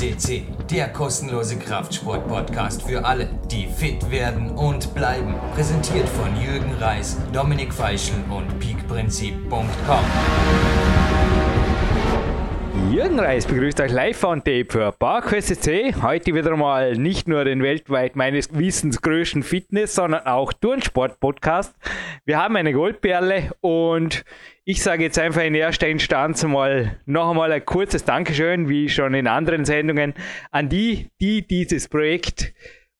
FCC, der kostenlose Kraftsport-Podcast für alle, die fit werden und bleiben. Präsentiert von Jürgen Reis, Dominik Feischl und peakprinzip.com. Jürgen Reis begrüßt euch live on tape für C. Heute wieder mal nicht nur den weltweit meines Wissens größten Fitness, sondern auch Turnsport-Podcast. Wir haben eine Goldperle und ich sage jetzt einfach in erster Instanz mal noch einmal ein kurzes Dankeschön, wie schon in anderen Sendungen, an die, die dieses Projekt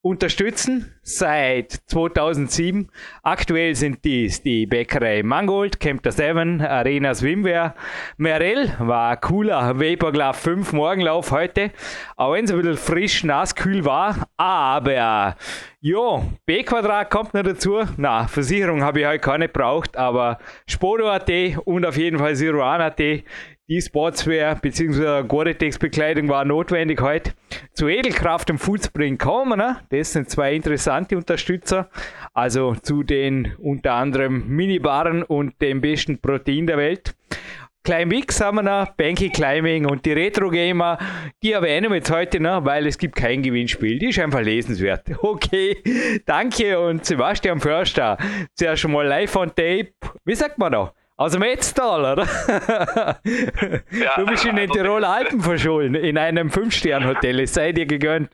unterstützen seit 2007. Aktuell sind dies die Bäckerei Mangold, Camper 7, Arena Swimwear. Merell war cooler Vaporglove 5 Morgenlauf heute, auch wenn es ein bisschen frisch, nass, kühl war. Aber ja, B-Quadrat kommt noch dazu. Na, Versicherung habe ich heute keine gebraucht, aber Spodo.at und auf jeden Fall Siruan.at die Sportswear bzw. Gore-Tex-Bekleidung war notwendig heute. Zu Edelkraft und Foodspring kommen, ne? das sind zwei interessante Unterstützer. Also zu den unter anderem Minibaren und dem besten Protein der Welt. Climb X haben wir noch, Banky Climbing und die Retro Gamer, die erwähnen wir jetzt heute noch, weil es gibt kein Gewinnspiel. Die ist einfach lesenswert. Okay, danke und Sebastian Förster. Zuerst schon mal live on tape. Wie sagt man da? Aus dem Etztal, oder? Ja, du bist in den also Tiroler Alpen verschollen, in einem Fünf-Stern-Hotel. Es sei dir gegönnt.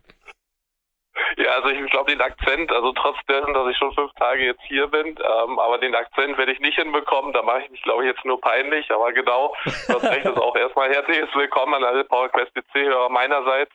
Ja, also ich glaube den Akzent, also trotzdem, dass ich schon fünf Tage jetzt hier bin, ähm, aber den Akzent werde ich nicht hinbekommen, da mache ich mich glaube ich jetzt nur peinlich, aber genau, das recht ist auch erstmal herzliches Willkommen an alle PowerQuest PC-Hörer meinerseits.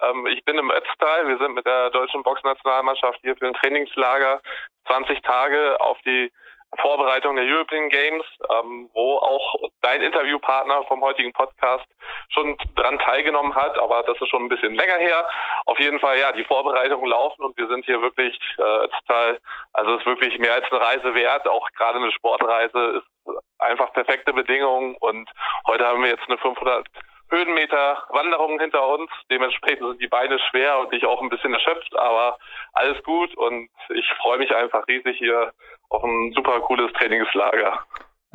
Ähm, ich bin im Ötztal, wir sind mit der deutschen Boxnationalmannschaft hier für ein Trainingslager 20 Tage auf die Vorbereitung der European Games, ähm, wo auch dein Interviewpartner vom heutigen Podcast schon dran teilgenommen hat, aber das ist schon ein bisschen länger her. Auf jeden Fall, ja, die Vorbereitungen laufen und wir sind hier wirklich äh, total, also es ist wirklich mehr als eine Reise wert, auch gerade eine Sportreise ist einfach perfekte Bedingungen und heute haben wir jetzt eine 500 Höhenmeter Wanderungen hinter uns. Dementsprechend sind die Beine schwer und ich auch ein bisschen erschöpft, aber alles gut und ich freue mich einfach riesig hier auf ein super cooles Trainingslager.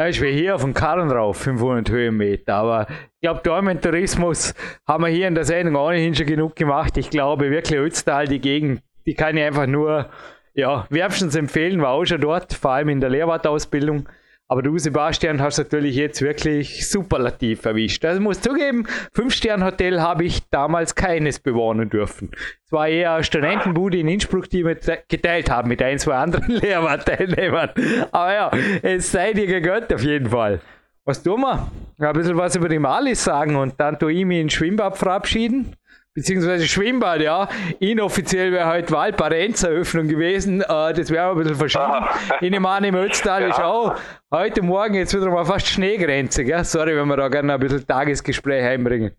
Ich will hier auf dem Karren drauf, 500 Höhenmeter, aber ich glaube, Dormentourismus haben wir hier in der Sendung ohnehin schon genug gemacht. Ich glaube wirklich, Ötztal, die Gegend, die kann ich einfach nur ja, wärmstens empfehlen, war auch schon dort, vor allem in der Lehrwartausbildung. Aber du, Sebastian, hast natürlich jetzt wirklich superlativ erwischt. Also ich muss zugeben, Fünf-Stern-Hotel habe ich damals keines bewohnen dürfen. Es war eher Studentenbude in Innsbruck, die wir geteilt haben mit ein, zwei anderen Lehrerteilnehmern. Aber ja, es sei dir gegönnt auf jeden Fall. Was tun wir? Ein bisschen was über die Malis sagen und dann tue ich mich ins Schwimmbad verabschieden beziehungsweise Schwimmbad, ja. Inoffiziell wäre heute Waldbad-Eröffnung gewesen. Äh, das wäre ein bisschen verschieden. In dem Mann im Ötztal ja. ist auch heute Morgen jetzt wieder mal fast Schneegrenze. Gell? Sorry, wenn wir da gerne ein bisschen Tagesgespräch einbringen.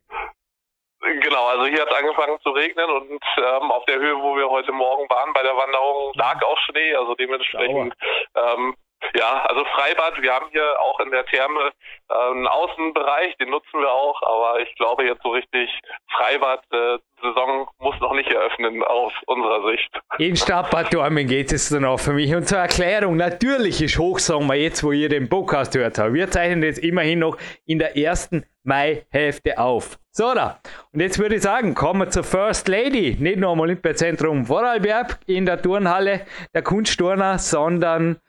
Genau, also hier hat es angefangen zu regnen und ähm, auf der Höhe, wo wir heute Morgen waren bei der Wanderung, lag auch Schnee. Also dementsprechend ähm, ja, also Freibad, wir haben hier auch in der Therme äh, einen Außenbereich, den nutzen wir auch, aber ich glaube jetzt so richtig Freibad-Saison äh, muss noch nicht eröffnen aus unserer Sicht. In Stadtbad Dormen geht es dann auch für mich. Und zur Erklärung, natürlich ist Hochsommer jetzt, wo ihr den Podcast hört habt. Wir zeichnen jetzt immerhin noch in der ersten Mai-Hälfte auf. So, da. Und jetzt würde ich sagen, kommen wir zur First Lady. Nicht nur am Olympiazentrum Vorarlberg in der Turnhalle der Kunstturner, sondern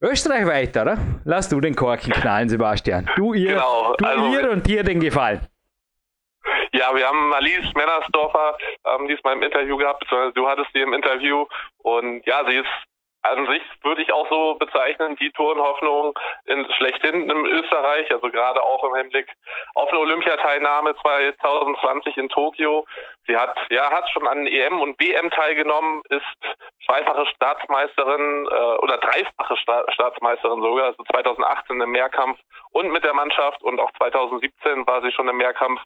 Österreich weiter, oder? Lass du den Korken knallen, Sebastian. Du ihr, genau, du also, ihr und dir den Gefallen. Ja, wir haben Alice Mennersdorfer ähm, diesmal im Interview gehabt, beziehungsweise du hattest sie im Interview und ja, sie ist an sich würde ich auch so bezeichnen, die Tourenhoffnung in, schlechthin im Österreich, also gerade auch im Hinblick auf eine Olympiateilnahme 2020 in Tokio. Sie hat, ja, hat schon an EM und WM teilgenommen, ist zweifache Staatsmeisterin äh, oder dreifache Sta Staatsmeisterin sogar, also 2018 im Mehrkampf und mit der Mannschaft und auch 2017 war sie schon im Mehrkampf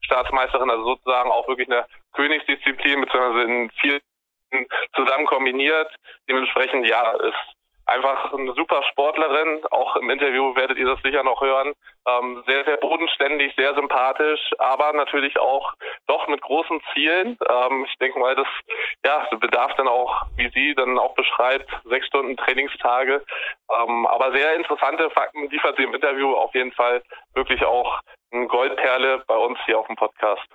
Staatsmeisterin, also sozusagen auch wirklich eine Königsdisziplin, beziehungsweise in vier zusammen kombiniert. Dementsprechend, ja, ist einfach eine super Sportlerin. Auch im Interview werdet ihr das sicher noch hören. Ähm, sehr, sehr bodenständig, sehr sympathisch, aber natürlich auch doch mit großen Zielen. Ähm, ich denke mal, das ja, bedarf dann auch, wie sie dann auch beschreibt, sechs Stunden Trainingstage. Ähm, aber sehr interessante Fakten liefert sie im Interview auf jeden Fall wirklich auch eine Goldperle bei uns hier auf dem Podcast.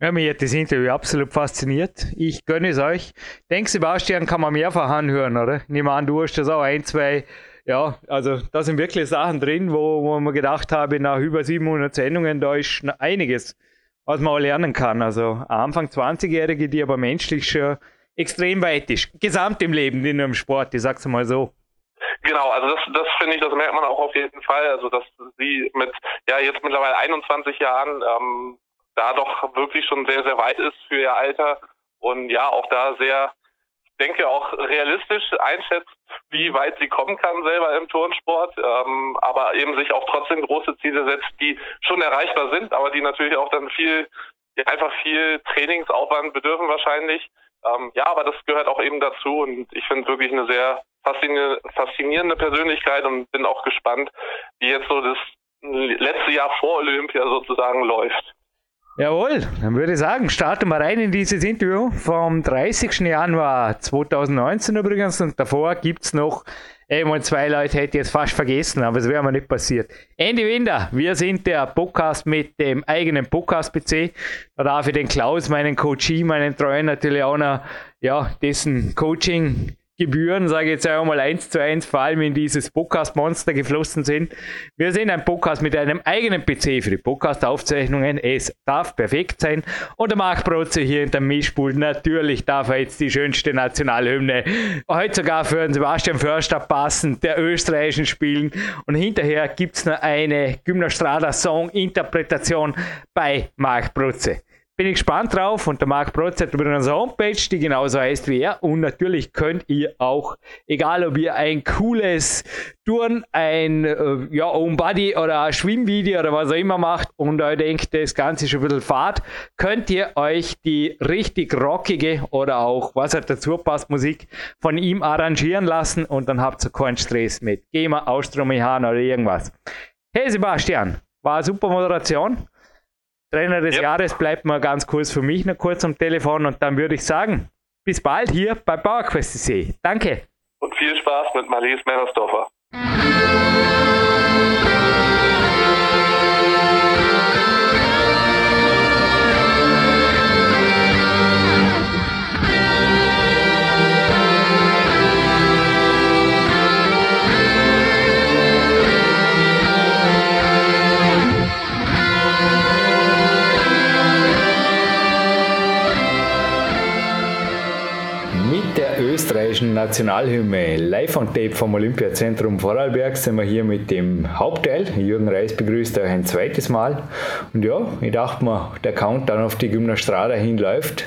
Ja, mich hat das Interview absolut fasziniert. Ich gönne es euch. Denk, Sebastian kann man mehrfach anhören, oder? Nehme an, du hast das auch ein, zwei. Ja, also da sind wirklich Sachen drin, wo, wo man gedacht habe, nach über 700 Sendungen, da ist einiges, was man auch lernen kann. Also Anfang 20-Jährige, die aber menschlich schon extrem weit ist. Gesamt im Leben, nicht nur im Sport, ich sag's mal so. Genau, also das, das finde ich, das merkt man auch auf jeden Fall. Also dass sie mit ja jetzt mittlerweile 21 Jahren ähm, da doch wirklich schon sehr, sehr weit ist für ihr Alter und ja auch da sehr, denke auch realistisch einschätzt, wie weit sie kommen kann selber im Turnsport, ähm, aber eben sich auch trotzdem große Ziele setzt, die schon erreichbar sind, aber die natürlich auch dann viel, einfach viel Trainingsaufwand bedürfen wahrscheinlich. Ähm, ja, aber das gehört auch eben dazu und ich finde wirklich eine sehr faszinierende Persönlichkeit und bin auch gespannt, wie jetzt so das letzte Jahr vor Olympia sozusagen läuft. Jawohl, dann würde ich sagen, starten wir rein in dieses Interview vom 30. Januar 2019 übrigens und davor gibt es noch Einmal zwei Leute hätte ich jetzt fast vergessen, aber es wäre mir nicht passiert. Andy Winder, wir sind der Podcast mit dem eigenen Podcast-PC. Da darf ich den Klaus, meinen Coachie, meinen Treuen natürlich auch noch, ja, dessen Coaching Gebühren, sage ich jetzt einmal eins zu eins, vor allem in dieses Podcast-Monster geflossen sind. Wir sind ein Podcast mit einem eigenen PC für die Podcast-Aufzeichnungen. Es darf perfekt sein. Und der Marc Brotze hier in der Mischpult, natürlich darf er jetzt die schönste Nationalhymne heute sogar für den Sebastian Förster passen, der österreichischen spielen. Und hinterher gibt es noch eine Gymnastrada Song-Interpretation bei Marc Brotze bin ich gespannt drauf und der Marc Protz hat über unsere Homepage, die genauso heißt wie er. Und natürlich könnt ihr auch, egal ob ihr ein cooles Touren, ein äh, ja, Body oder ein Schwimmvideo oder was auch immer macht und euch denkt, das Ganze ist ein bisschen Fahrt, könnt ihr euch die richtig rockige oder auch, was halt dazu passt, Musik von ihm arrangieren lassen und dann habt ihr keinen Stress mit GEMA, Austromehan oder irgendwas. Hey Sebastian, war eine super Moderation. Trainer des yep. Jahres bleibt mal ganz kurz für mich noch kurz am Telefon und dann würde ich sagen, bis bald hier bei PowerQuest Danke. Und viel Spaß mit Marlies Mennersdorfer. österreichischen Nationalhymne live on tape vom Olympiazentrum Vorarlberg sind wir hier mit dem Hauptteil. Jürgen Reis begrüßt euch ein zweites Mal. Und ja, ich dachte mir, der Countdown auf die Gymnastrada hinläuft.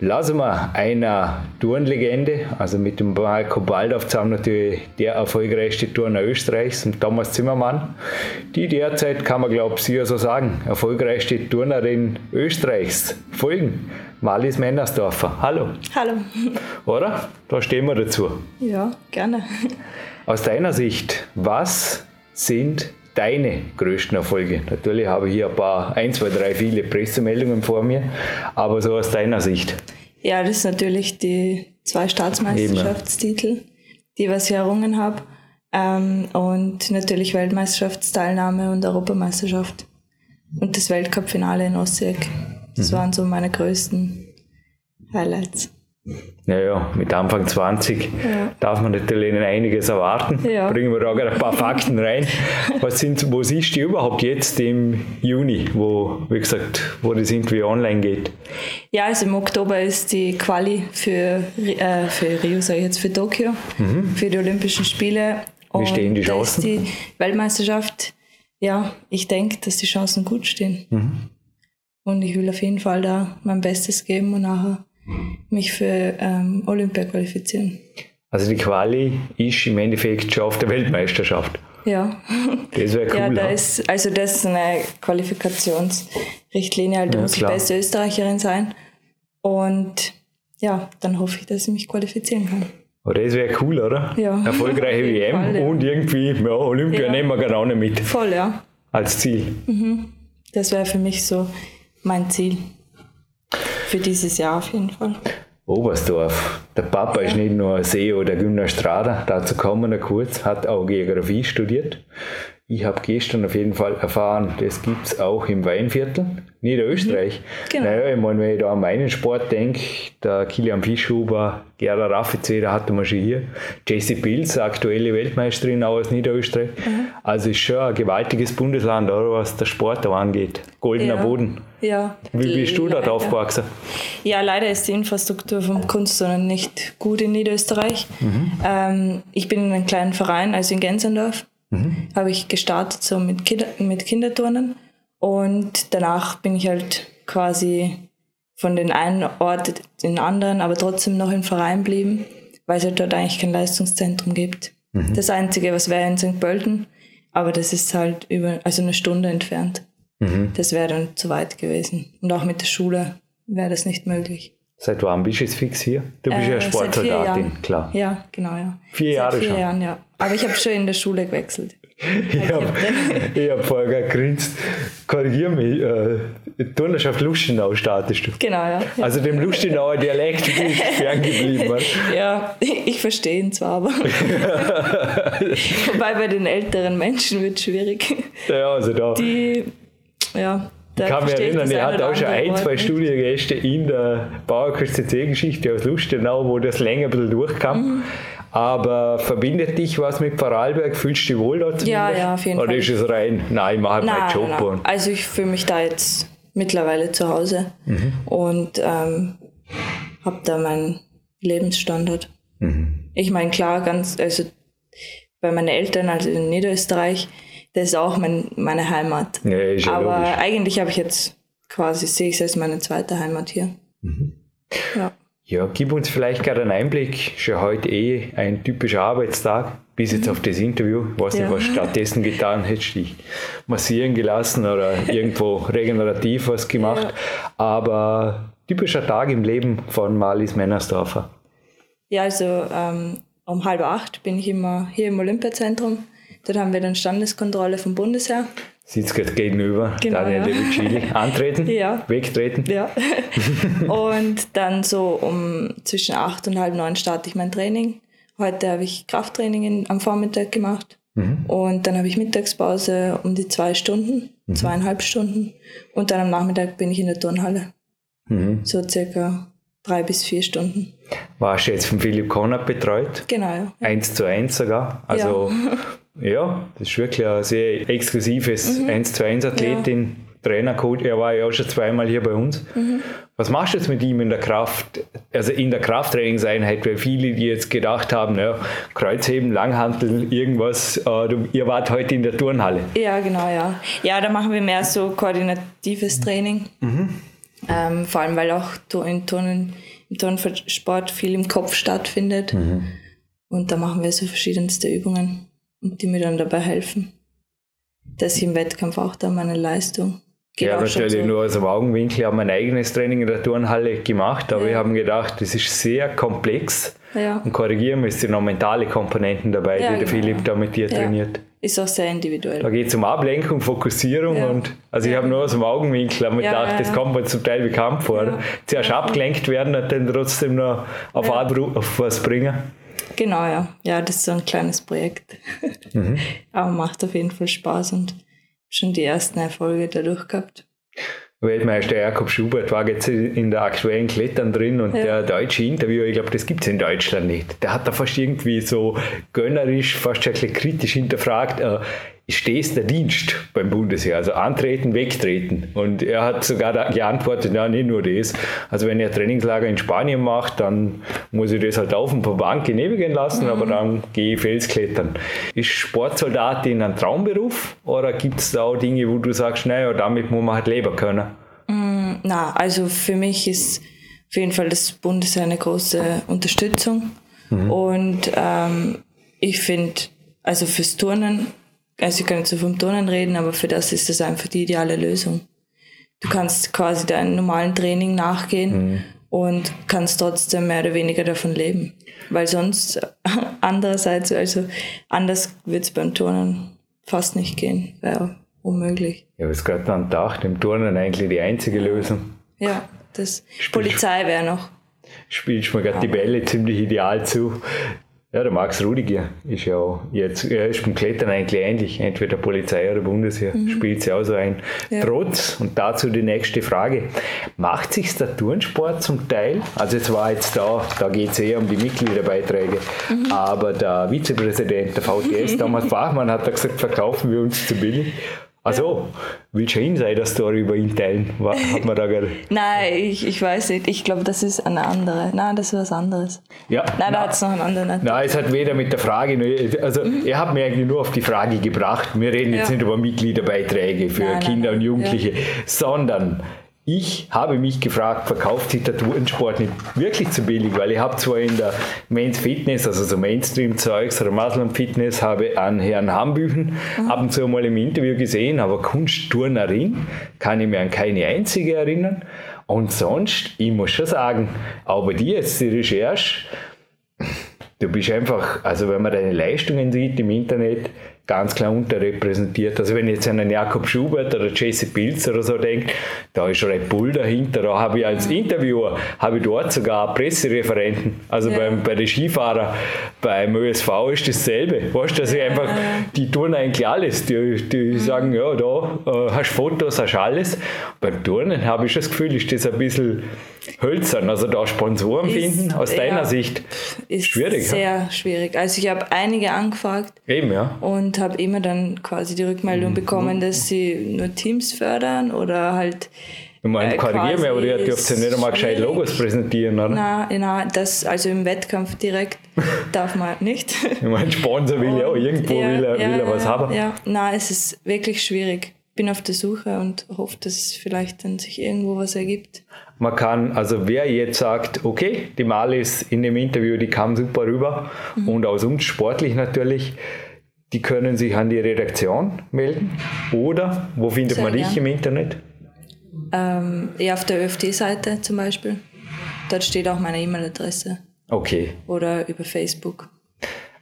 Lassen wir einer Turnlegende, also mit dem Marco Baldorf zusammen natürlich der erfolgreichste Turner Österreichs und Thomas Zimmermann, die derzeit, kann man glaube ich so sagen, erfolgreichste Turnerin Österreichs folgen. Marlies Mennersdorfer. Hallo. Hallo. Oder? Da stehen wir dazu. Ja, gerne. Aus deiner Sicht, was sind deine größten Erfolge? Natürlich habe ich hier ein paar, ein, zwei, drei, viele Pressemeldungen vor mir, aber so aus deiner Sicht. Ja, das ist natürlich die zwei Staatsmeisterschaftstitel, die was ich errungen habe. Ähm, und natürlich Weltmeisterschaftsteilnahme und Europameisterschaft. Und das Weltcup-Finale in Osijek. Das mhm. waren so meine größten Highlights. Naja, mit Anfang 20 ja. darf man natürlich einiges erwarten. Ja. Bringen wir da gerade ein paar Fakten rein. Was sind, wo siehst du überhaupt jetzt im Juni, wo, wie gesagt, wo das irgendwie online geht? Ja, also im Oktober ist die Quali für, äh, für Rio, sage ich jetzt, für Tokio, mhm. für die Olympischen Spiele. Wie stehen die Chancen? die Weltmeisterschaft, ja, ich denke, dass die Chancen gut stehen. Mhm. Und ich will auf jeden Fall da mein Bestes geben und nachher mich für ähm, Olympia qualifizieren. Also die Quali ist im Endeffekt schon auf der Weltmeisterschaft. Ja. Das wäre cool. Ja, da ist, also das ist eine Qualifikationsrichtlinie, halt, da ja, muss klar. ich beste Österreicherin sein. Und ja, dann hoffe ich, dass ich mich qualifizieren kann. Oh, das wäre cool, oder? Ja. Erfolgreiche WM Fall, ja. und irgendwie, ja, Olympia ja. nehmen wir gerade auch nicht mit. Voll, ja. Als Ziel. Mhm. Das wäre für mich so mein Ziel. Für dieses Jahr auf jeden Fall. Oberstdorf. Der Papa ist nicht nur CEO der Gymnastrada, dazu kommen wir kurz, hat auch Geografie studiert. Ich habe gestern auf jeden Fall erfahren, das gibt es auch im Weinviertel, Niederösterreich. Mhm. Genau. Naja, ich meine, wenn ich da an meinen Sport denke, der Kilian Fischhuber, Gerda Raffice, da hatten wir schon hier, Jessie Pilz, aktuelle Weltmeisterin auch aus Niederösterreich. Mhm. Also ist schon ein gewaltiges Bundesland, oder, was der Sport da angeht. Goldener ja. Boden. Ja. Wie bist du da aufgewachsen? Ja, leider ist die Infrastruktur vom Kunstturnen nicht gut in Niederösterreich. Mhm. Ähm, ich bin in einem kleinen Verein, also in Gensendorf mhm. habe ich gestartet so mit, Kinder, mit Kinderturnen und danach bin ich halt quasi von den einen Ort in den anderen, aber trotzdem noch im Verein blieben, weil es halt dort eigentlich kein Leistungszentrum gibt. Mhm. Das Einzige, was wäre in St. Pölten, aber das ist halt über, also eine Stunde entfernt. Mhm. Das wäre dann zu weit gewesen. Und auch mit der Schule wäre das nicht möglich. Seit wann bist du jetzt fix hier? Du bist äh, ja Sportsoldatin, klar. Ja, genau, ja. Vier seit Jahre vier schon? Jahren, ja. Aber ich habe schon in der Schule gewechselt. ich habe hab vorher gegrinst. Korrigier mich, äh, Turnerschaft Lustenau startest du. Genau, ja. Also dem Lustenauer Dialekt bist du ferngeblieben. ja, ich verstehe ihn zwar, aber. Wobei bei den älteren Menschen wird es schwierig. Ja, also da. Die, ja, ich kann mich erinnern, ich hatte auch schon ein, zwei Studiengäste in der Bauerkurs CC-Geschichte aus Lustenau, wo das länger ein bisschen durchkam. Mhm. Aber verbindet dich was mit Vorarlberg? Fühlst du dich wohl dort? Ja, ja, auf jeden Oder Fall. Oder ist es rein, nein, ich mache meinen Job? Nein. Also ich fühle mich da jetzt mittlerweile zu Hause mhm. und ähm, habe da meinen Lebensstandard. Mhm. Ich meine, klar, ganz, also bei meinen Eltern, also in Niederösterreich, das ist auch mein, meine Heimat. Ja, ist ja Aber logisch. eigentlich habe ich jetzt quasi, sehe ich es als meine zweite Heimat hier. Mhm. Ja. Ja, gib uns vielleicht gerade einen Einblick. Schon heute eh ein typischer Arbeitstag, bis jetzt mhm. auf das Interview. Ich weiß ja. nicht, was stattdessen getan hättest, dich massieren gelassen oder irgendwo regenerativ was gemacht. Ja. Aber typischer Tag im Leben von Marlies Männersdorfer. Ja, also ähm, um halb acht bin ich immer hier im Olympiazentrum. Dort haben wir dann Standeskontrolle vom Bundesheer sitzt gerade gegenüber, genau, Daniel ja. Levicini. Antreten, ja. wegtreten. Ja. und dann so um zwischen acht und halb neun starte ich mein Training. Heute habe ich Krafttraining in, am Vormittag gemacht. Mhm. Und dann habe ich Mittagspause um die zwei Stunden, mhm. zweieinhalb Stunden. Und dann am Nachmittag bin ich in der Turnhalle. Mhm. So circa drei bis vier Stunden. Warst du jetzt von Philipp Konrad betreut? Genau, ja. Eins zu eins sogar. Also ja. Ja, das ist wirklich ein sehr exklusives mhm. 1 zu 1 Athletin, ja. Trainercoach. Er war ja auch schon zweimal hier bei uns. Mhm. Was machst du jetzt mit ihm in der Kraft, also in der Krafttrainingseinheit? Weil viele, die jetzt gedacht haben, ja, Kreuzheben, Langhantel, irgendwas, äh, du, ihr wart heute in der Turnhalle. Ja, genau, ja. Ja, da machen wir mehr so koordinatives Training. Mhm. Ähm, vor allem, weil auch in Turnen, im Turnsport viel im Kopf stattfindet. Mhm. Und da machen wir so verschiedenste Übungen und die mir dann dabei helfen, dass ich im Wettkampf auch da meine Leistung Geht ja, natürlich so. nur aus dem Augenwinkel. Ich habe mein eigenes Training in der Turnhalle gemacht, aber ja. wir haben gedacht, das ist sehr komplex. Ja. Und korrigieren sind noch mentale Komponenten dabei, ja, die der genau. Philipp da mit dir trainiert. Ist auch sehr individuell. Da geht es um Ablenkung, Fokussierung und also ich habe nur aus dem Augenwinkel gedacht, das kommt mir zum Teil bekannt vor. Zuerst abgelenkt werden und dann trotzdem noch auf, auf was bringen. Genau, ja. Ja, das ist so ein kleines Projekt. Mhm. Aber macht auf jeden Fall Spaß und schon die ersten Erfolge dadurch gehabt. Weltmeister Jakob Schubert war jetzt in der aktuellen Klettern drin und ja. der deutsche Interviewer, ich glaube, das gibt es in Deutschland nicht. Der hat da fast irgendwie so gönnerisch, fast ein bisschen kritisch hinterfragt, äh, stets der Dienst beim Bundesheer, also antreten, wegtreten. Und er hat sogar geantwortet, ja, nicht nur das. Also wenn er Trainingslager in Spanien macht, dann muss ich das halt auf ein paar Bank genehmigen lassen, mhm. aber dann gehe ich Felsklettern. Ist Sportsoldatin ein Traumberuf oder gibt es da auch Dinge, wo du sagst, naja, damit muss man halt leben können? Mm, na, also für mich ist auf jeden Fall das Bundesheer eine große Unterstützung. Mhm. Und ähm, ich finde, also fürs Turnen also ich kann nicht so vom Turnen reden, aber für das ist das einfach die ideale Lösung. Du kannst quasi deinem normalen Training nachgehen mhm. und kannst trotzdem mehr oder weniger davon leben. Weil sonst andererseits, also anders wird es beim Turnen fast nicht gehen. Wäre unmöglich. Ja, was gerade an Tag, dem Turnen eigentlich die einzige Lösung. Ja, das Spielst Polizei wäre noch. Spielst mir gerade die Bälle ziemlich ideal zu Ja, der Max Rudiger ist ja jetzt, er ist beim Klettern eigentlich ähnlich, entweder Polizei oder Bundesheer, mhm. spielt sie auch so ein. Ja. Trotz, und dazu die nächste Frage, macht sich der Turnsport zum Teil, also es war jetzt da, da geht es eher um die Mitgliederbeiträge, mhm. aber der Vizepräsident der VTS, Thomas Bachmann, hat da gesagt, verkaufen wir uns zu billig. Also, willst du Insider-Story über ihn teilen? Hat man da gerade. Nein, ich, ich weiß nicht. Ich glaube, das ist eine andere. Nein, das ist was anderes. Ja. Nein, da hat es noch einen anderen. Nein, es hat weder mit der Frage, also mhm. er hat mir eigentlich nur auf die Frage gebracht. Wir reden jetzt ja. nicht über Mitgliederbeiträge für nein, Kinder nein, und Jugendliche, ja. sondern ich habe mich gefragt, verkauft sich der Tourensport nicht wirklich zu billig? Weil ich habe zwar in der Men's Fitness, also so Mainstream-Zeugs oder Muslim Fitness, habe an Herrn Hambüchen mhm. ab und zu mal im Interview gesehen, aber Kunstturnerin kann ich mir an keine einzige erinnern. Und sonst, ich muss schon sagen, aber die jetzt die Recherche, du bist einfach, also wenn man deine Leistungen sieht im Internet, ganz klar unterrepräsentiert. Also wenn ich jetzt an einen Jakob Schubert oder Jesse Pilz oder so denke, da ist Red Bull dahinter. Da habe ich als Interviewer, habe ich dort sogar Pressereferenten. Also ja. beim, bei den Skifahrern, beim ÖSV ist dasselbe. Weißt du, dass ich einfach, die tun eigentlich alles. Die, die mhm. sagen, ja, da äh, hast Fotos, hast alles. Beim Turnen habe ich das Gefühl, ist das ein bisschen hölzern. Also da Sponsoren finden, aus deiner Sicht, ist schwierig. Sehr ja? schwierig. Also ich habe einige angefragt. Eben, ja. Und habe immer dann quasi die Rückmeldung mhm. bekommen, dass sie nur Teams fördern oder halt. Ich meine, äh, korrigiere mich, aber ihr dürft ja nicht einmal gescheit Logos präsentieren, oder? Nein, nein, das, also im Wettkampf direkt darf man nicht. Ich meine, Sponsor will ja auch irgendwo ja, will er, ja, will er was haben. Ja, nein, es ist wirklich schwierig. Bin auf der Suche und hoffe, dass es vielleicht dann sich irgendwo was ergibt. Man kann, also wer jetzt sagt, okay, die Malis in dem Interview, die kam super rüber mhm. und aus uns sportlich natürlich, die können sich an die Redaktion melden. Oder wo findet Sehr man dich gern. im Internet? Ähm, ja, auf der ÖFT-Seite zum Beispiel. Dort steht auch meine E-Mail-Adresse. Okay. Oder über Facebook.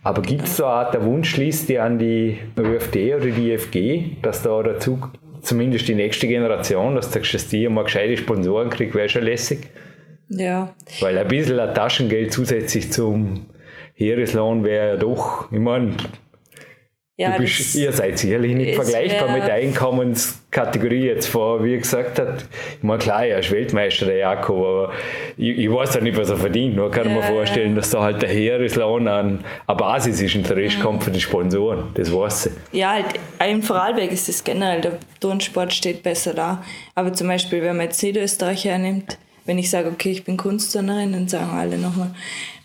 Aber gibt es so eine Art der Wunschliste an die ÖFT oder die IFG, dass da dazu zumindest die nächste Generation, dass du dass die mal gescheite Sponsoren kriegt, wäre schon lässig? Ja. Weil ein bisschen ein Taschengeld zusätzlich zum Heereslohn wäre ja doch, ich meine, ja, bist, ihr seid sicherlich nicht vergleichbar mit der Einkommenskategorie jetzt vor, wie er gesagt hat. Ich meine, klar, er ist Weltmeister, der Jakob, aber ich, ich weiß ja nicht, was er verdient. Nur kann ja, mir vorstellen, dass da halt der Heereslohn an eine Basis ist und der Rest mhm. kommt für die Sponsoren. Das weiß ich. Ja, halt, in Vorarlberg ist das generell, der Turnsport steht besser da. Aber zum Beispiel, wenn man jetzt Niederösterreich hernimmt, wenn ich sage, okay, ich bin Kunstturnerin, dann sagen alle nochmal,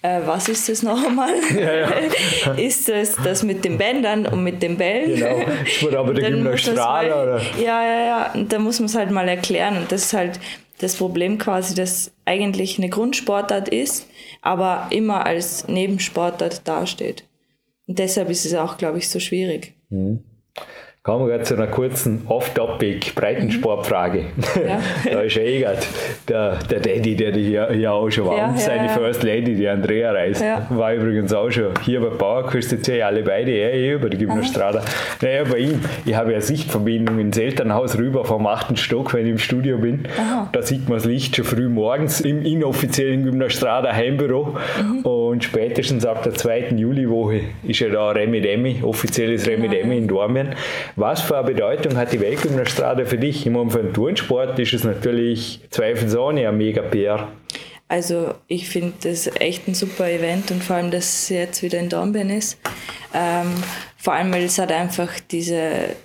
äh, was ist das noch einmal? Ja, ja. ist das das mit den Bändern und mit den Bällen? Genau, das wurde aber der Gymnastral, oder? Ja, ja, ja, und da muss man es halt mal erklären und das ist halt das Problem quasi, dass eigentlich eine Grundsportart ist, aber immer als Nebensportart dasteht. Und deshalb ist es auch, glaube ich, so schwierig. Mhm. Kommen wir gerade zu einer kurzen Off-Topic Breitensportfrage. Ja. da ist eh gerade der, der Daddy, der hier, hier auch schon war. Ja, und seine ja, First Lady, die Andrea Reis, war übrigens auch schon hier bei Bauerküste ja alle beide, er eh über die Gymnastrada. Naja, bei ihm, ich habe ja Sichtverbindung ins Elternhaus rüber vom achten Stock, wenn ich im Studio bin. Aha. Da sieht man das Licht schon früh morgens im inoffiziellen Gymnastrada Heimbüro. Mhm. Und spätestens ab der zweiten Juliwoche ist ja da Remi Demi, offizielles Remi Demi in Dormien. Was für eine Bedeutung hat die Weltgymnastrade für dich? Für den Turnsport ist es natürlich zweifelsohne ein mega PR. Also ich finde das echt ein super Event und vor allem, dass es jetzt wieder in Dornbirn ist. Ähm, vor allem, weil es hat einfach diese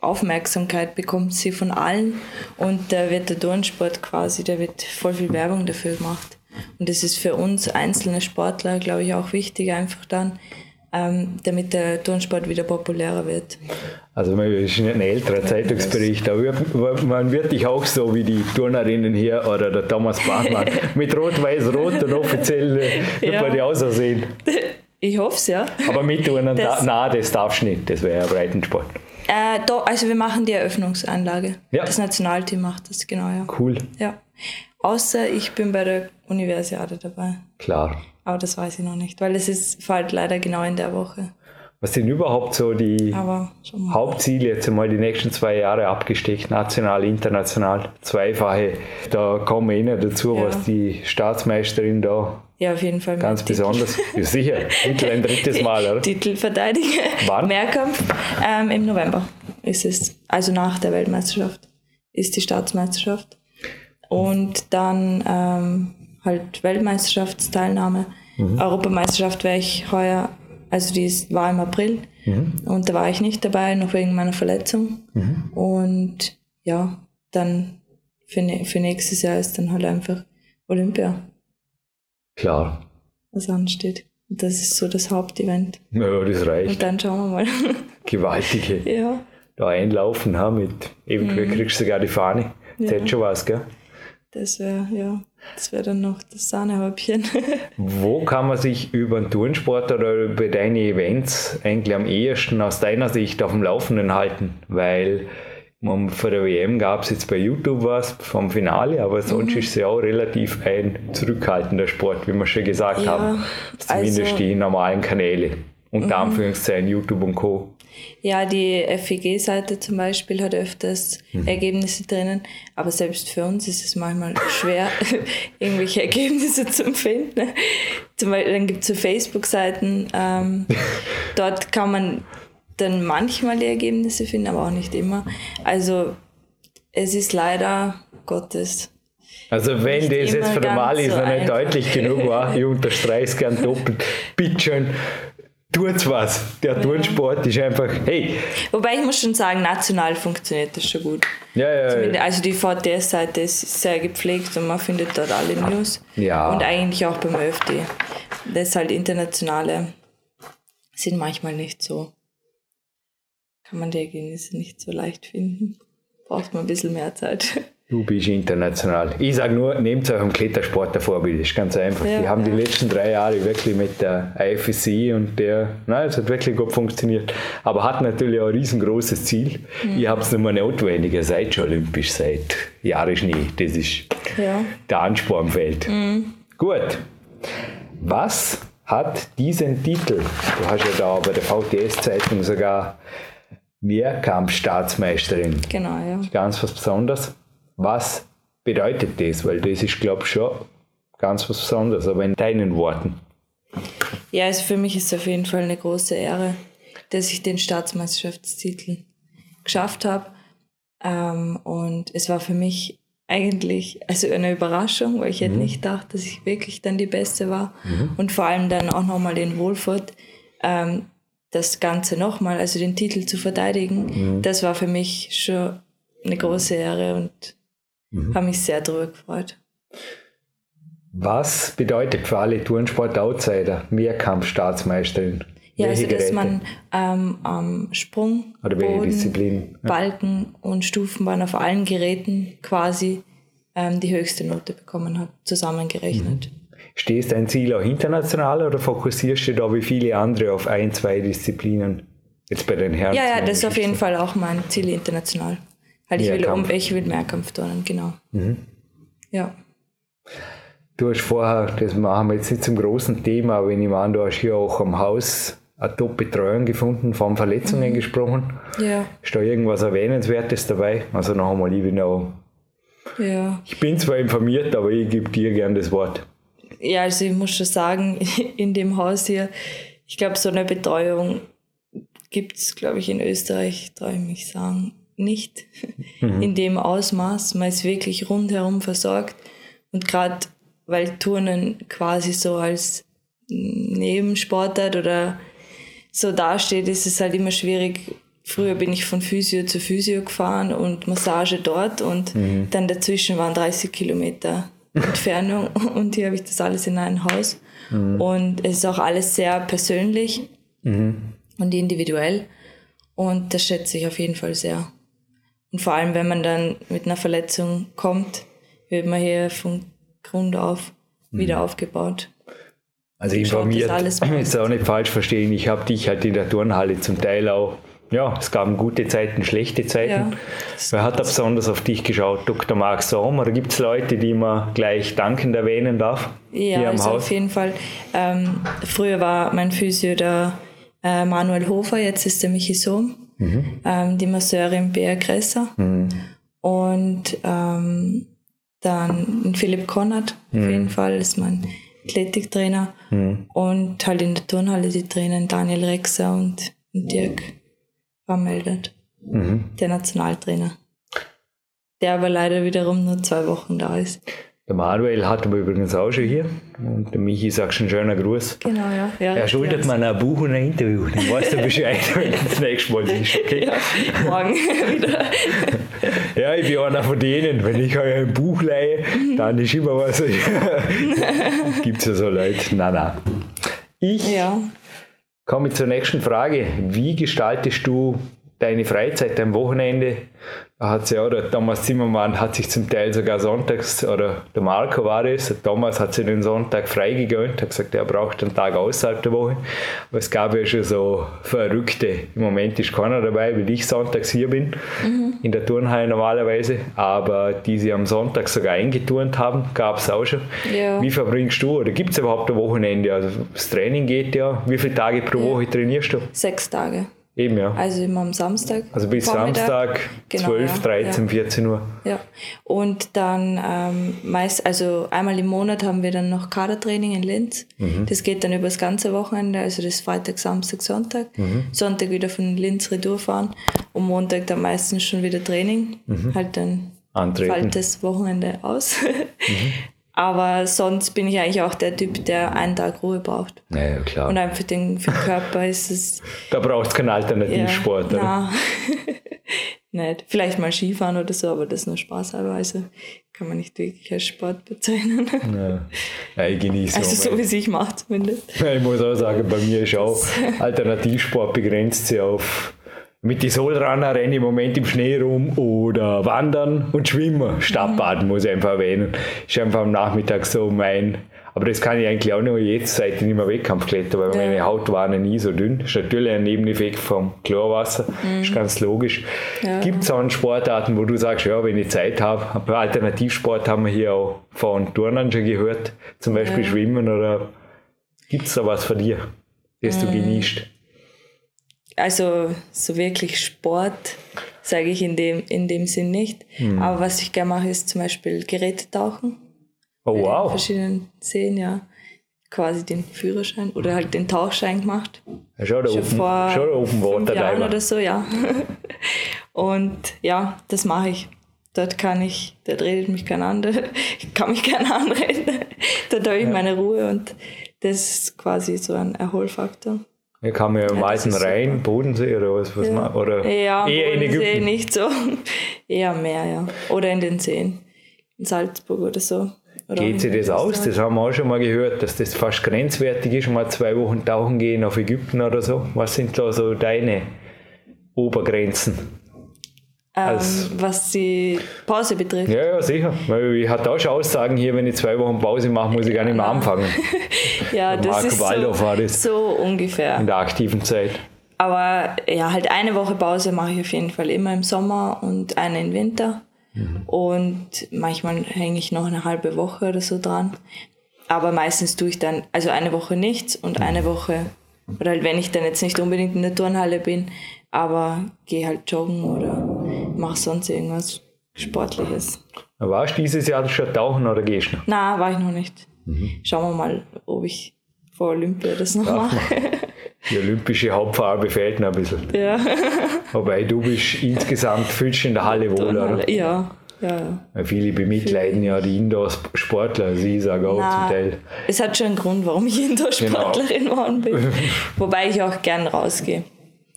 Aufmerksamkeit bekommt sie von allen und da wird der Turnsport quasi, da wird voll viel Werbung dafür gemacht. Und das ist für uns einzelne Sportler, glaube ich, auch wichtig, einfach dann, ähm, damit der Turnsport wieder populärer wird. Also man ist ein älterer Zeitungsbericht, aber man wird dich auch so wie die Turnerinnen hier oder der Thomas Bachmann mit Rot-Weiß-Rot und offiziell äh, ja. bei dir aussehen. Ich hoffe es, ja. Aber mitturnen, das, na, das darfst du nicht, das wäre ja Breitensport. Äh, da, also wir machen die Eröffnungsanlage. Ja. Das Nationalteam macht das, genau, ja. Cool. Ja. Außer ich bin bei der Universiade dabei. Klar. Aber das weiß ich noch nicht, weil es ist, fällt leider genau in der Woche. Was sind überhaupt so die Hauptziele jetzt einmal die nächsten zwei Jahre abgesteckt, national, international, zweifache? Da kommen wir eh nicht dazu, ja. was die Staatsmeisterin da ja, auf jeden Fall. Ganz besonders. Ja, sicher. Titel ein drittes Mal, oder? Titelverteidiger. Wann? Mehrkampf. Ähm, Im November ist es. Also nach der Weltmeisterschaft ist die Staatsmeisterschaft. Und dann ähm, halt Weltmeisterschaftsteilnahme. Mhm. Europameisterschaft wäre ich heuer, also die ist, war im April. Mhm. Und da war ich nicht dabei, noch wegen meiner Verletzung. Mhm. Und ja, dann für, für nächstes Jahr ist dann halt einfach Olympia. Klar. Was ansteht. Und das ist so das Hauptevent. Ja, das reicht. Und dann schauen wir mal. Gewaltige. Ja. Da einlaufen haben mit, eventuell mhm. kriegst du sogar die Fahne. Das ja. hätte schon was, gell? Das wäre, ja, das wäre dann noch das Sahnehäubchen. Wo kann man sich über den Turnsport oder über deine Events eigentlich am ehesten aus deiner Sicht auf dem Laufenden halten? Weil vor der WM gab es jetzt bei YouTube was vom Finale, aber sonst mhm. ist es ja auch relativ ein zurückhaltender Sport, wie wir schon gesagt ja, haben. Zumindest also, die normalen Kanäle. Unter mhm. Anführungszeichen YouTube und Co. Ja, die FEG-Seite zum Beispiel hat öfters mhm. Ergebnisse drinnen, aber selbst für uns ist es manchmal schwer, irgendwelche Ergebnisse zu finden. Zum Beispiel, dann gibt es so Facebook-Seiten, ähm, dort kann man dann manchmal die Ergebnisse finden, aber auch nicht immer. Also es ist leider Gottes. Also wenn das jetzt für normal ist so noch nicht deutlich genug war, ich unterstreiche es gern doppelt, bitte schön, tut was. Der ja. Turnsport ist einfach, hey. Wobei ich muss schon sagen, national funktioniert das schon gut. Ja, ja, also die VTS-Seite ist sehr gepflegt und man findet dort alle News. Ja. Und eigentlich auch beim ÖFD. Das halt internationale sind manchmal nicht so kann man die Ergebnisse nicht so leicht finden. Braucht man ein bisschen mehr Zeit. Du bist international. Ich sage nur, nehmt euch einen Klettersport der Vorbild. Das ist ganz einfach. Ja, die haben ja. die letzten drei Jahre wirklich mit der IFSC und der, nein, es hat wirklich gut funktioniert. Aber hat natürlich auch ein riesengroßes Ziel. Mhm. Ich habe es nicht mehr notwendig. Ihr seid schon olympisch seit Jahren Schnee. Das ist ja. der Ansporn fällt. Mhm. Gut. Was hat diesen Titel? Du hast ja da bei der VTS-Zeitung sogar Mehrkampfstaatsmeisterin. Genau, ja. Ganz was Besonderes. Was bedeutet das? Weil das ist, glaube ich, schon ganz was Besonderes, aber in deinen Worten. Ja, also für mich ist es auf jeden Fall eine große Ehre, dass ich den Staatsmeisterschaftstitel geschafft habe. Ähm, und es war für mich eigentlich also eine Überraschung, weil ich mhm. hätte nicht gedacht, dass ich wirklich dann die Beste war. Mhm. Und vor allem dann auch nochmal in Wohlfurt. Ähm, das Ganze nochmal, also den Titel zu verteidigen, mhm. das war für mich schon eine große Ehre und mhm. habe mich sehr darüber gefreut. Was bedeutet für alle Turnsport-Outsider Mehrkampf-Staatsmeisterin? Ja, welche also dass Geräte? man ähm, am Sprung, Oder welche Boden, Disziplin? Ja. Balken und Stufenbahn auf allen Geräten quasi ähm, die höchste Note bekommen hat, zusammengerechnet. Mhm. Stehst dein Ziel auch international oder fokussierst du da wie viele andere auf ein, zwei Disziplinen? Jetzt bei den Herren. Ja, ja, das ist auf jeden Fall auch mein Ziel international. Halt ich, will, um, ich will Mehrkampf turnen, genau. Mhm. Ja. Du hast vorher, das machen wir jetzt nicht zum großen Thema, aber wenn ich meine, du hast hier auch am Haus eine Top-Betreuung gefunden, von Verletzungen mhm. gesprochen. Ja. Ist da irgendwas Erwähnenswertes dabei? Also noch einmal, ich bin auch. Ja. Ich bin zwar informiert, aber ich gebe dir gern das Wort. Ja, also ich muss schon sagen, in dem Haus hier, ich glaube, so eine Betreuung gibt es, glaube ich, in Österreich, traue ich mich sagen, nicht mhm. in dem Ausmaß. Man ist wirklich rundherum versorgt. Und gerade weil Turnen quasi so als Nebensportart oder so dasteht, ist es halt immer schwierig. Früher bin ich von Physio zu Physio gefahren und Massage dort und mhm. dann dazwischen waren 30 Kilometer Entfernung und hier habe ich das alles in einem Haus. Mhm. Und es ist auch alles sehr persönlich mhm. und individuell. Und das schätze ich auf jeden Fall sehr. Und vor allem, wenn man dann mit einer Verletzung kommt, wird man hier von Grund auf mhm. wieder aufgebaut. Also informiert, ist auch nicht falsch verstehen. Ich habe dich halt in der Turnhalle zum Teil auch ja, es gab gute Zeiten, schlechte Zeiten. Ja, Wer hat da besonders auf dich geschaut? Dr. Marc Sohm oder gibt es Leute, die man gleich dankend erwähnen darf? Ja, also Haus? auf jeden Fall. Ähm, früher war mein Physio der äh, Manuel Hofer, jetzt ist der Michi Sohm, mhm. ähm, die Masseurin Bea Gresser mhm. und ähm, dann Philipp Konrad, auf mhm. jeden Fall, ist mein Athletiktrainer mhm. und halt in der Turnhalle die Trainer Daniel Rexer und Dirk vermeldet, mhm. der Nationaltrainer, der aber leider wiederum nur zwei Wochen da ist. Der Manuel hat aber übrigens auch schon hier. Und der Michi sagt schon schöner Gruß. Genau, ja. ja er schuldet mir ein Buch und ein Interview. Dann weißt du Bescheid, wenn du das nächste Mal bist. Okay? Ja, morgen wieder. ja, ich bin einer von denen. Wenn ich euch ein Buch leihe, dann ist immer was. Gibt es ja so Leute. Nein, nein. Ich ja. komme zur nächsten Frage. Wie gestaltest du deine Freizeit am Wochenende? Da hat ja, der Thomas Zimmermann hat sich zum Teil sogar sonntags, oder der Marco war es, der Thomas hat sich den Sonntag freigegönnt, hat gesagt, er braucht einen Tag außerhalb der Woche. Aber es gab ja schon so Verrückte. Im Moment ist keiner dabei, weil ich sonntags hier bin, mhm. in der Turnhalle normalerweise. Aber die sie am Sonntag sogar eingeturnt haben, gab es auch schon. Ja. Wie verbringst du, oder gibt es überhaupt ein Wochenende? Also das Training geht ja. Wie viele Tage pro Woche ja. trainierst du? Sechs Tage. Eben, ja. Also immer am Samstag. Also bis Samstag, genau, 12, ja, 13, ja. 14 Uhr. Ja. Und dann ähm, meist, also einmal im Monat haben wir dann noch Kadertraining in Linz. Mhm. Das geht dann über das ganze Wochenende, also das Freitag, Samstag, Sonntag. Mhm. Sonntag wieder von Linz Retour fahren und Montag dann meistens schon wieder Training. Mhm. Halt dann Antreten. fällt das Wochenende aus. Aber sonst bin ich eigentlich auch der Typ, der einen Tag Ruhe braucht. Ja, klar. Und einfach den, für den Körper ist es. Da braucht es keinen Alternativsport, ja, oder? nicht. Vielleicht mal Skifahren oder so, aber das ist nur spaßhalber. kann man nicht wirklich als Sport bezeichnen. Ja, ja ich genieße Also so wie es ich mache zumindest. Ja, ich muss auch sagen, bei mir ist auch Alternativsport begrenzt sich auf mit die Solrunner rennen im Moment im Schnee rum oder wandern und schwimmen. Stadtbaden muss ich einfach erwähnen. Ist einfach am Nachmittag so mein. Aber das kann ich eigentlich auch nur jetzt, seit ich nicht mehr Wettkampf kletter, weil ja. meine Haut war nie so dünn. Ist natürlich ein Nebeneffekt vom Chlorwasser, mhm. ist ganz logisch. Ja. Gibt es auch Sportarten, wo du sagst, ja, wenn ich Zeit habe, Alternativsport haben wir hier auch von Turnern schon gehört, zum Beispiel ja. Schwimmen oder gibt es da was von dir, das mhm. du genießt? Also so wirklich Sport sage ich in dem, in dem Sinn nicht. Mhm. Aber was ich gerne mache, ist zum Beispiel Gerätetauchen. Oh wow. In verschiedenen Seen, ja. Quasi den Führerschein oder halt den Tauchschein gemacht. Ja, schon schon Open, vor schon Open fünf Jahren oder so, ja. Und ja, das mache ich. Dort kann ich, dort redet mich keiner an, ich kann mich keiner anreden. Dort habe ich ja. meine Ruhe und das ist quasi so ein Erholfaktor. Ja, kann man ja im ja, Weißen Rhein, so. Bodensee oder was, was ja. man, oder ja, eher in Ägypten? nicht so. eher mehr, ja. Oder in den Seen. In Salzburg oder so. Oder Geht sich das aus? Das haben wir auch schon mal gehört, dass das fast grenzwertig ist, mal zwei Wochen tauchen gehen auf Ägypten oder so. Was sind da so deine Obergrenzen? Ähm, was die Pause betrifft. Ja, ja, sicher. Weil ich hatte auch schon Aussagen hier, wenn ich zwei Wochen Pause mache, muss ich gar nicht mehr anfangen. ja, das Marco ist Waldorf so, war das so ungefähr. In der aktiven Zeit. Aber ja, halt eine Woche Pause mache ich auf jeden Fall immer im Sommer und eine im Winter. Mhm. Und manchmal hänge ich noch eine halbe Woche oder so dran. Aber meistens tue ich dann, also eine Woche nichts und eine Woche, oder halt wenn ich dann jetzt nicht unbedingt in der Turnhalle bin, aber gehe halt joggen oder mache sonst irgendwas Sportliches. Warst du dieses Jahr schon tauchen oder gehst du noch? Nein, war ich noch nicht. Mhm. Schauen wir mal, ob ich vor Olympia das noch mache. Die olympische Hauptfarbe fehlt noch ein bisschen. Ja. Wobei du bist insgesamt fühlst in der Halle wohl, oder? Ja. Ja, ja. Viele bemitleiden ja die Indoor-Sportler, also ich sage auch Nein, zum Teil. Es hat schon einen Grund, warum ich Indoor-Sportlerin genau. geworden bin. Wobei ich auch gern rausgehe.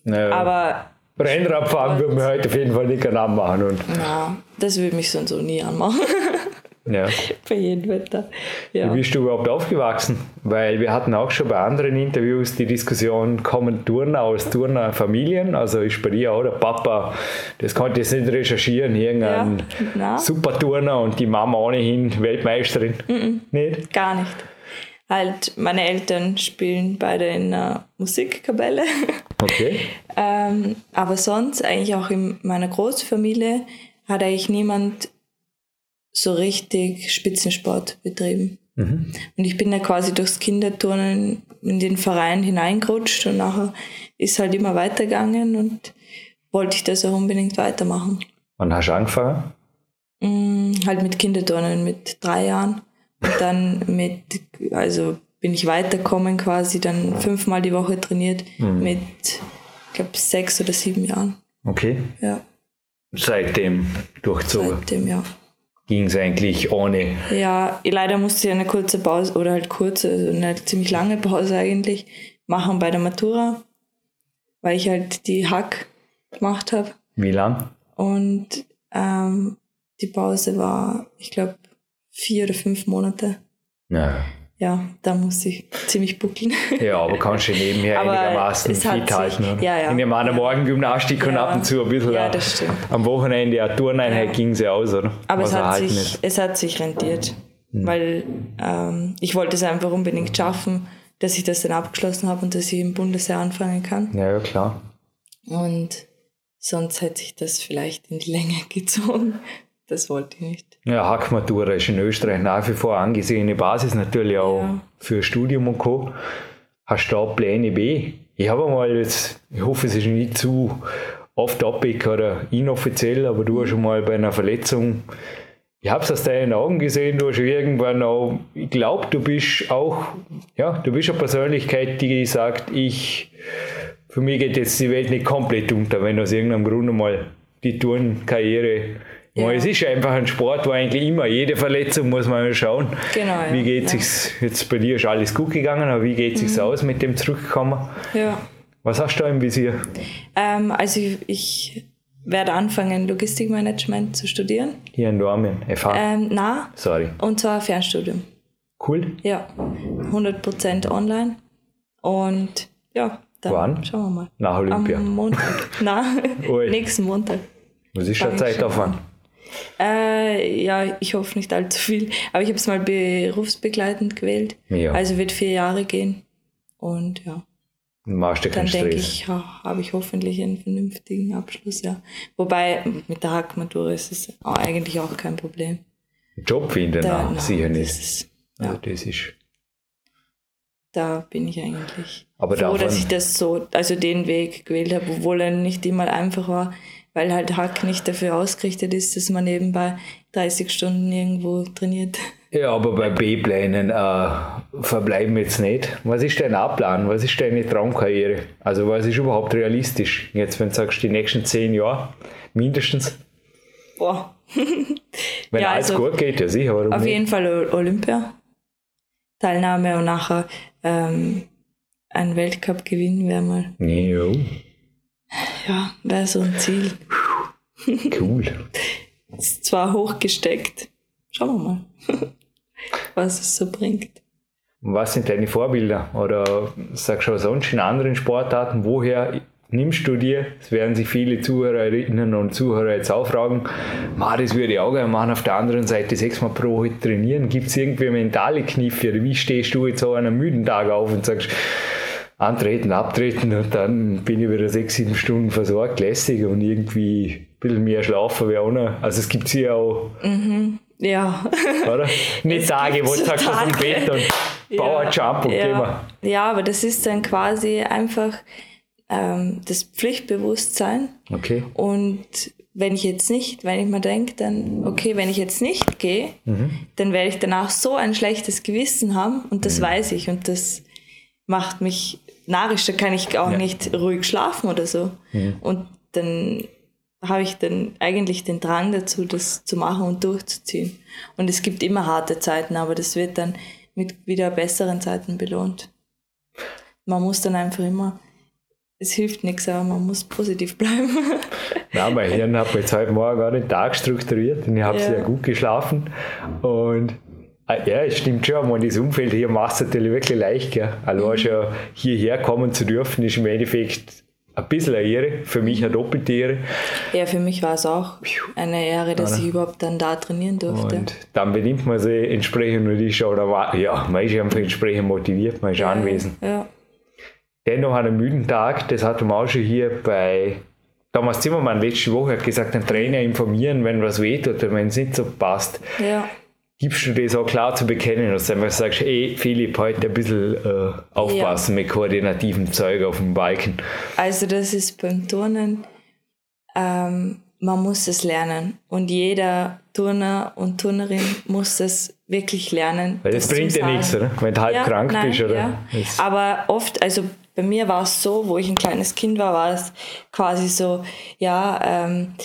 Naja. Aber Rennradfahren würde mir heute auf jeden Fall nicht anmachen. Und ja, das würde mich sonst auch nie anmachen. Ja. bei jedem Wetter. Ja. Wie bist du überhaupt aufgewachsen? Weil wir hatten auch schon bei anderen Interviews die Diskussion, kommen Turner aus Turnerfamilien? Also ist bei dir auch der Papa, das konnte ich jetzt nicht recherchieren, irgendein ja. super Turner und die Mama ohnehin Weltmeisterin? Mm -mm. Nicht? Gar nicht halt, meine Eltern spielen beide in einer Musikkapelle. Okay. ähm, aber sonst, eigentlich auch in meiner Großfamilie, hat eigentlich niemand so richtig Spitzensport betrieben. Mhm. Und ich bin da quasi durchs Kinderturnen in den Verein hineingerutscht und nachher ist halt immer weitergegangen und wollte ich das auch unbedingt weitermachen. Wann hast du angefangen? Mm, halt mit Kinderturnen mit drei Jahren. Und dann mit, also bin ich weitergekommen quasi, dann fünfmal die Woche trainiert mhm. mit, ich glaube, sechs oder sieben Jahren. Okay. Ja. Seitdem durchzogen. Seitdem, ja. Ging es eigentlich ohne? Ja, leider musste ich eine kurze Pause oder halt kurze, also eine ziemlich lange Pause eigentlich machen bei der Matura, weil ich halt die Hack gemacht habe. Wie lang? Und ähm, die Pause war, ich glaube, vier oder fünf Monate. Ja. Ja, da muss ich ziemlich buckeln. Ja, aber kannst du nebenher einigermaßen fit halten. Oder? Ja, ja. In der ja. Morgengymnastik ja. und ab und zu ein bisschen ja, das stimmt. am Wochenende eine Turneinheit ja. ging sie aus, oder? Aber es hat, sich, es hat sich rentiert, hm. weil ähm, ich wollte es einfach unbedingt schaffen, dass ich das dann abgeschlossen habe und dass ich im Bundesheer anfangen kann. Ja, ja, klar. Und sonst hätte ich das vielleicht in die Länge gezogen. Das wollte ich nicht. Ja, Hackmatura ist in Österreich nach wie vor angesehene Basis, natürlich auch ja. für Studium und Co. Hast du da Pläne B? Ich habe mal jetzt, ich hoffe, es ist nicht zu off-topic oder inoffiziell, aber du hast schon mal bei einer Verletzung, ich habe es aus deinen Augen gesehen, du hast irgendwann auch, ich glaube, du bist auch, ja, du bist eine Persönlichkeit, die sagt, ich, für mich geht jetzt die Welt nicht komplett unter, wenn aus irgendeinem Grund mal die Turnkarriere ja. Es ist einfach ein Sport, wo eigentlich immer jede Verletzung muss man mal schauen. Genau, ja. Wie geht ja. sich's jetzt bei dir ist alles gut gegangen, aber wie geht es sich mhm. aus mit dem Zurückkommen? Ja. Was hast du da im Visier? Ähm, also ich, ich, werde anfangen, Logistikmanagement zu studieren. Hier in Dormien, FH? Ähm, na. Sorry. Und zwar Fernstudium. Cool. Ja, 100% online. Und ja, dann Wann? schauen wir mal. Nach Olympia? Am Montag. Nein, nächsten Montag. Was ist schon Zeitaufwand? Äh, ja, ich hoffe nicht allzu viel. Aber ich habe es mal berufsbegleitend gewählt. Ja. Also wird vier Jahre gehen. Und ja. Machst du Dann denke ich, ja, habe ich hoffentlich einen vernünftigen Abschluss, ja. Wobei mit der Hackmatura ist es eigentlich auch kein Problem. Job finden, da, na, sicher nicht. Das ist, ja. ja. das ist. Da bin ich eigentlich Aber froh, dass ich das so, also den Weg gewählt habe, obwohl er nicht immer einfach war weil halt Hack nicht dafür ausgerichtet ist, dass man nebenbei 30 Stunden irgendwo trainiert. Ja, aber bei B-Plänen äh, verbleiben wir jetzt nicht. Was ist dein A-Plan? Was ist deine Traumkarriere? Also was ist überhaupt realistisch? Jetzt, wenn du sagst, die nächsten zehn Jahre mindestens? Boah. wenn ja, alles also gut geht, ja sicher. Warum auf nicht? jeden Fall Olympia. Teilnahme und nachher ähm, ein Weltcup gewinnen wäre mal. Ja. Ja, wäre so ein Ziel. Cool. Ist zwar hochgesteckt. Schauen wir mal, was es so bringt. Was sind deine Vorbilder? Oder sagst du auch sonst in anderen Sportarten, woher nimmst du dir? Es werden sich viele Zuhörerinnen und Zuhörer jetzt auch fragen, das würde ich auch gerne machen, auf der anderen Seite sechsmal pro Woche trainieren. Gibt es irgendwie mentale Kniffe? Wie stehst du jetzt so an einem müden Tag auf und sagst, antreten, abtreten und dann bin ich wieder sechs, sieben Stunden versorgt, lässig und irgendwie ein bisschen mehr schlafen wäre auch noch. Also es gibt hier auch. Mhm. Ja. Oder? Nicht Tage, wo du sagst, aus dem Bett und Power ja, Jump und ja. gehen wir. Ja, aber das ist dann quasi einfach ähm, das Pflichtbewusstsein. Okay. Und wenn ich jetzt nicht, wenn ich mir denke, dann, okay, wenn ich jetzt nicht gehe, mhm. dann werde ich danach so ein schlechtes Gewissen haben und das mhm. weiß ich und das macht mich narrisch, da kann ich auch ja. nicht ruhig schlafen oder so. Mhm. Und dann habe ich dann eigentlich den Drang dazu, das zu machen und durchzuziehen. Und es gibt immer harte Zeiten, aber das wird dann mit wieder besseren Zeiten belohnt. Man muss dann einfach immer, es hilft nichts, aber man muss positiv bleiben. Ja, mein Hirn hat jetzt heute Morgen auch den Tag strukturiert und ich habe ja. sehr gut geschlafen und ja, es stimmt schon. Man, das Umfeld hier macht es natürlich wirklich leicht. Gell? Also mhm. schon hierher kommen zu dürfen, ist im Endeffekt ein bisschen eine Ehre. Für mich eine doppelte Ehre. Ja, für mich war es auch eine Ehre, dass ich überhaupt dann da trainieren durfte. Und dann benimmt man sich entsprechend und ist schon, oder ja, man ist einfach entsprechend motiviert, man ist ja, anwesend. Ja. Dennoch an einem müden Tag, das hatten wir auch schon hier bei Thomas Zimmermann letzte Woche hat gesagt, den Trainer informieren, wenn was wehtut oder wenn es nicht so passt. Ja. Gibst du das auch klar zu bekennen, dass du einfach sagst, ey Philipp, heute ein bisschen äh, aufpassen ja. mit koordinativen Zeug auf dem Balken? Also das ist beim Turnen, ähm, man muss es lernen und jeder Turner und Turnerin muss es wirklich lernen. Weil das, das bringt ja nichts, oder? wenn du halb ja, krank nein, bist. Oder? Aber oft, also bei mir war es so, wo ich ein kleines Kind war, war es quasi so, ja, ähm,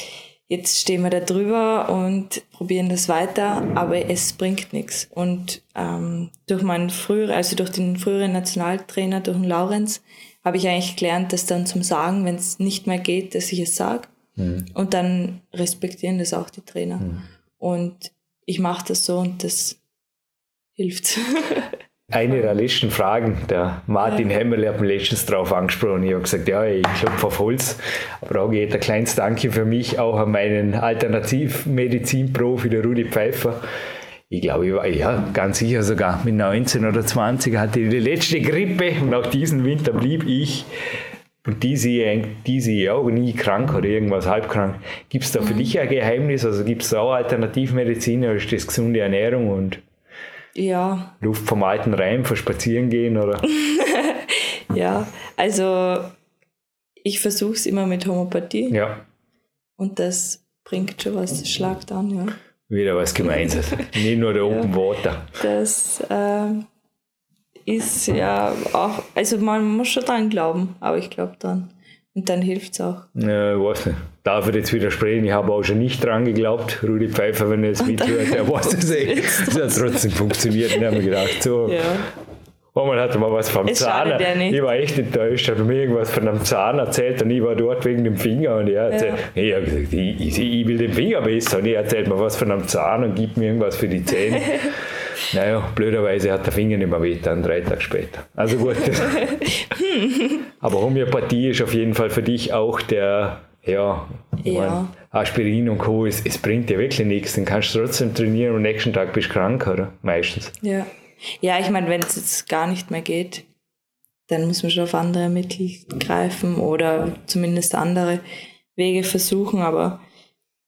jetzt stehen wir da drüber und probieren das weiter, aber es bringt nichts. Und ähm, durch meinen früheren, also durch den früheren Nationaltrainer, durch den Laurenz, habe ich eigentlich gelernt, das dann zum Sagen, wenn es nicht mehr geht, dass ich es sage. Mhm. Und dann respektieren das auch die Trainer. Mhm. Und ich mache das so und das hilft. Eine der letzten Fragen, der Martin ja. Hemmerle hat mich letztens darauf angesprochen. Ich habe gesagt, ja, ich klopfe auf Holz. Aber auch geht ein kleines Danke für mich auch an meinen Alternativmedizin-Profi, der Rudi Pfeiffer. Ich glaube, ich war ja, ganz sicher sogar mit 19 oder 20 hatte ich die letzte Grippe und auch diesen Winter blieb ich und diese, diese auch nie krank oder irgendwas halbkrank. Gibt es da für mhm. dich ein Geheimnis? Also gibt es da auch Alternativmedizin oder ist das gesunde Ernährung und ja. Luft vom alten Reim für Spazieren gehen oder? ja, also ich versuche es immer mit Homöopathie. Ja. Und das bringt schon was, schlagt an, ja. Wieder was Gemeinsames. Nicht nur der Open ja, Water. Das äh, ist ja auch, also man muss schon dran glauben, aber ich glaube dran. Und dann hilft es auch. Ja, ich weiß nicht. Darf ich jetzt widersprechen? Ich habe auch schon nicht dran geglaucht. Rudi Pfeiffer, wenn er es mithört, der weiß es eh. Das hat trotzdem funktioniert. Und ich habe mir gedacht, so. Ja. Einmal hat er mal was vom es Zahn. Ich war echt enttäuscht. Er hat mir irgendwas von einem Zahn erzählt und ich war dort wegen dem Finger. Und er erzählt, ja. ich habe gesagt, ich, ich, ich, will den Finger besser. Und er erzählt mir was von einem Zahn und gibt mir irgendwas für die Zähne. Naja, blöderweise hat der Finger nicht mehr wehgetan, drei Tage später. Also gut. Aber Homöopathie ist auf jeden Fall für dich auch der, ja, ja. Mein, Aspirin und Co. Es, es bringt dir wirklich nichts. Dann kannst du trotzdem trainieren und am nächsten Tag bist du krank, oder? Meistens. Ja. Ja, ich meine, wenn es jetzt gar nicht mehr geht, dann muss man schon auf andere Mittel greifen oder zumindest andere Wege versuchen. Aber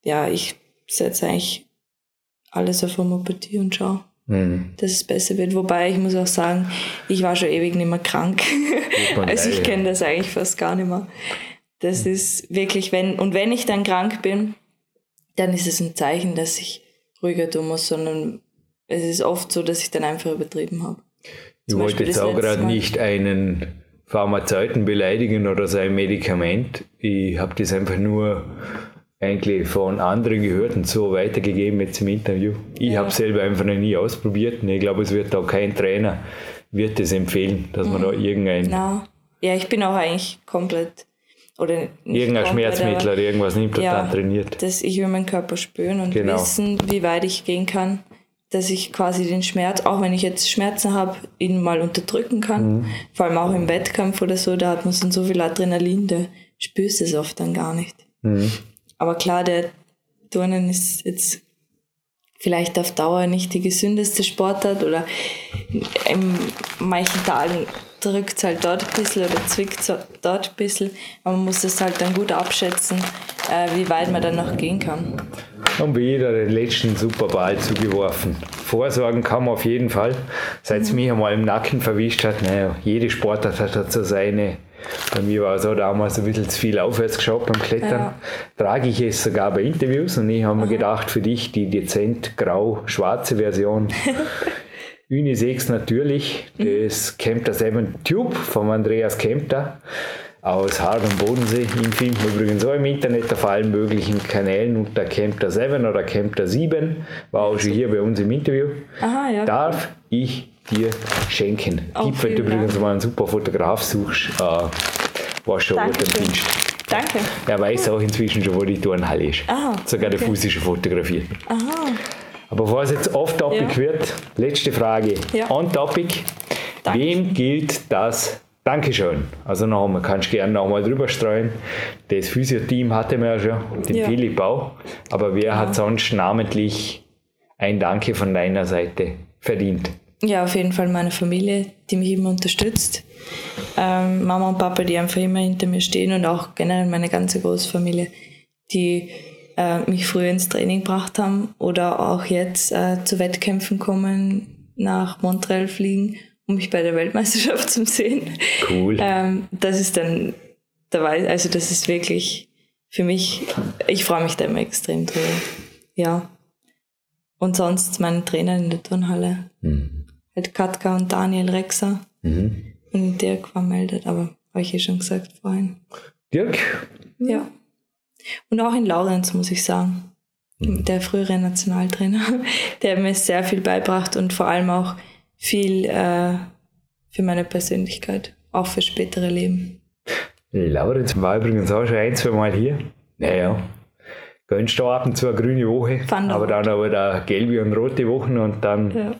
ja, ich setze eigentlich alles auf Homöopathie und schaue, mhm. dass es besser wird. Wobei ich muss auch sagen, ich war schon ewig nicht mehr krank. also ich kenne das eigentlich fast gar nicht mehr. Das mhm. ist wirklich, wenn, und wenn ich dann krank bin, dann ist es ein Zeichen, dass ich ruhiger tun muss, sondern es ist oft so, dass ich dann einfach übertrieben habe. Ich wollte jetzt auch gerade nicht einen Pharmazeuten beleidigen oder sein Medikament. Ich habe das einfach nur eigentlich von anderen gehört und so weitergegeben jetzt im Interview. Ich ja. habe selber einfach noch nie ausprobiert und ich glaube, es wird auch kein Trainer wird es empfehlen, dass man da mhm. irgendein... Na. Ja, ich bin auch eigentlich komplett oder irgendein Schmerzmittel oder irgendwas nimmt ja, dann trainiert. Dass ich will meinen Körper spüren und genau. wissen, wie weit ich gehen kann, dass ich quasi den Schmerz, auch wenn ich jetzt Schmerzen habe, ihn mal unterdrücken kann. Mhm. Vor allem auch im Wettkampf oder so, da hat man so viel Adrenalin, da spürst du es oft dann gar nicht. Mhm. Aber klar, der Turnen ist jetzt vielleicht auf Dauer nicht die gesündeste Sportart oder in manchen Tagen drückt es halt dort ein bisschen oder zwickt es dort ein bisschen. Aber man muss es halt dann gut abschätzen, äh, wie weit man dann noch gehen kann. Haben wir jeder den letzten Superball zugeworfen. Vorsorgen kann man auf jeden Fall. Seit es mhm. mich einmal im Nacken verwischt hat, naja, jede Sportart hat so seine bei mir war es auch damals ein bisschen zu viel aufwärts geschaut beim Klettern. Ja. Trage ich es sogar bei Interviews und ich habe mir gedacht, für dich die dezent grau-schwarze Version. Unisex natürlich, mhm. das Kempter 7 Tube von Andreas Kempter aus Hard und Bodensee. Ihn finden übrigens auch im Internet auf allen möglichen Kanälen unter Kempter 7 oder Kempter 7. War auch schon hier bei uns im Interview. Aha, ja. Darf ich dir schenken. Oh, Tipp, wenn du übrigens mal einen super Fotograf suchst, äh, war schon gut am Dienst. Danke. Er weiß auch inzwischen schon, wo die Turnhalle ist. Aha, Sogar okay. der Fuß ist schon fotografiert. Aha. Aber bevor es jetzt off-topic ja. wird, letzte Frage. Ja. On-topic. Wem gilt das Dankeschön. Also nochmal, kannst du gerne nochmal drüber streuen. Das Physio-Team hatte wir ja schon, den ja. Philipp auch. Aber wer ja. hat sonst namentlich ein Danke von deiner Seite verdient? Ja, auf jeden Fall meine Familie, die mich immer unterstützt. Ähm, Mama und Papa, die einfach immer hinter mir stehen und auch generell meine ganze Großfamilie, die äh, mich früher ins Training gebracht haben oder auch jetzt äh, zu Wettkämpfen kommen, nach Montreal fliegen, um mich bei der Weltmeisterschaft zu sehen. Cool. Ähm, das ist dann, also das ist wirklich für mich, ich freue mich da immer extrem drüber. Ja. Und sonst meine Trainer in der Turnhalle. Mhm. Halt Katka und Daniel Rexer. Mhm. Und Dirk war meldet, aber habe ich ja schon gesagt vorhin. Dirk? Ja. Und auch in Laurenz, muss ich sagen. Mhm. Der frühere Nationaltrainer, der mir sehr viel beibracht und vor allem auch viel äh, für meine Persönlichkeit, auch für spätere Leben. Laurenz war übrigens auch schon ein, zwei Mal hier. Naja, gönnst du ab und zu eine grüne Woche, Fand aber dann aber da gelbe und rote Wochen und dann, ja.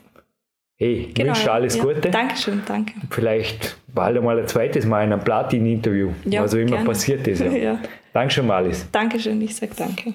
Hey, genau, wünsche alles ja. Gute. Dankeschön, danke. Vielleicht bald einmal ein zweites Mal in einem Platin-Interview, ja, was auch immer gerne. passiert ist. Ja. ja. Dankeschön, Malis. Dankeschön, ich sage danke.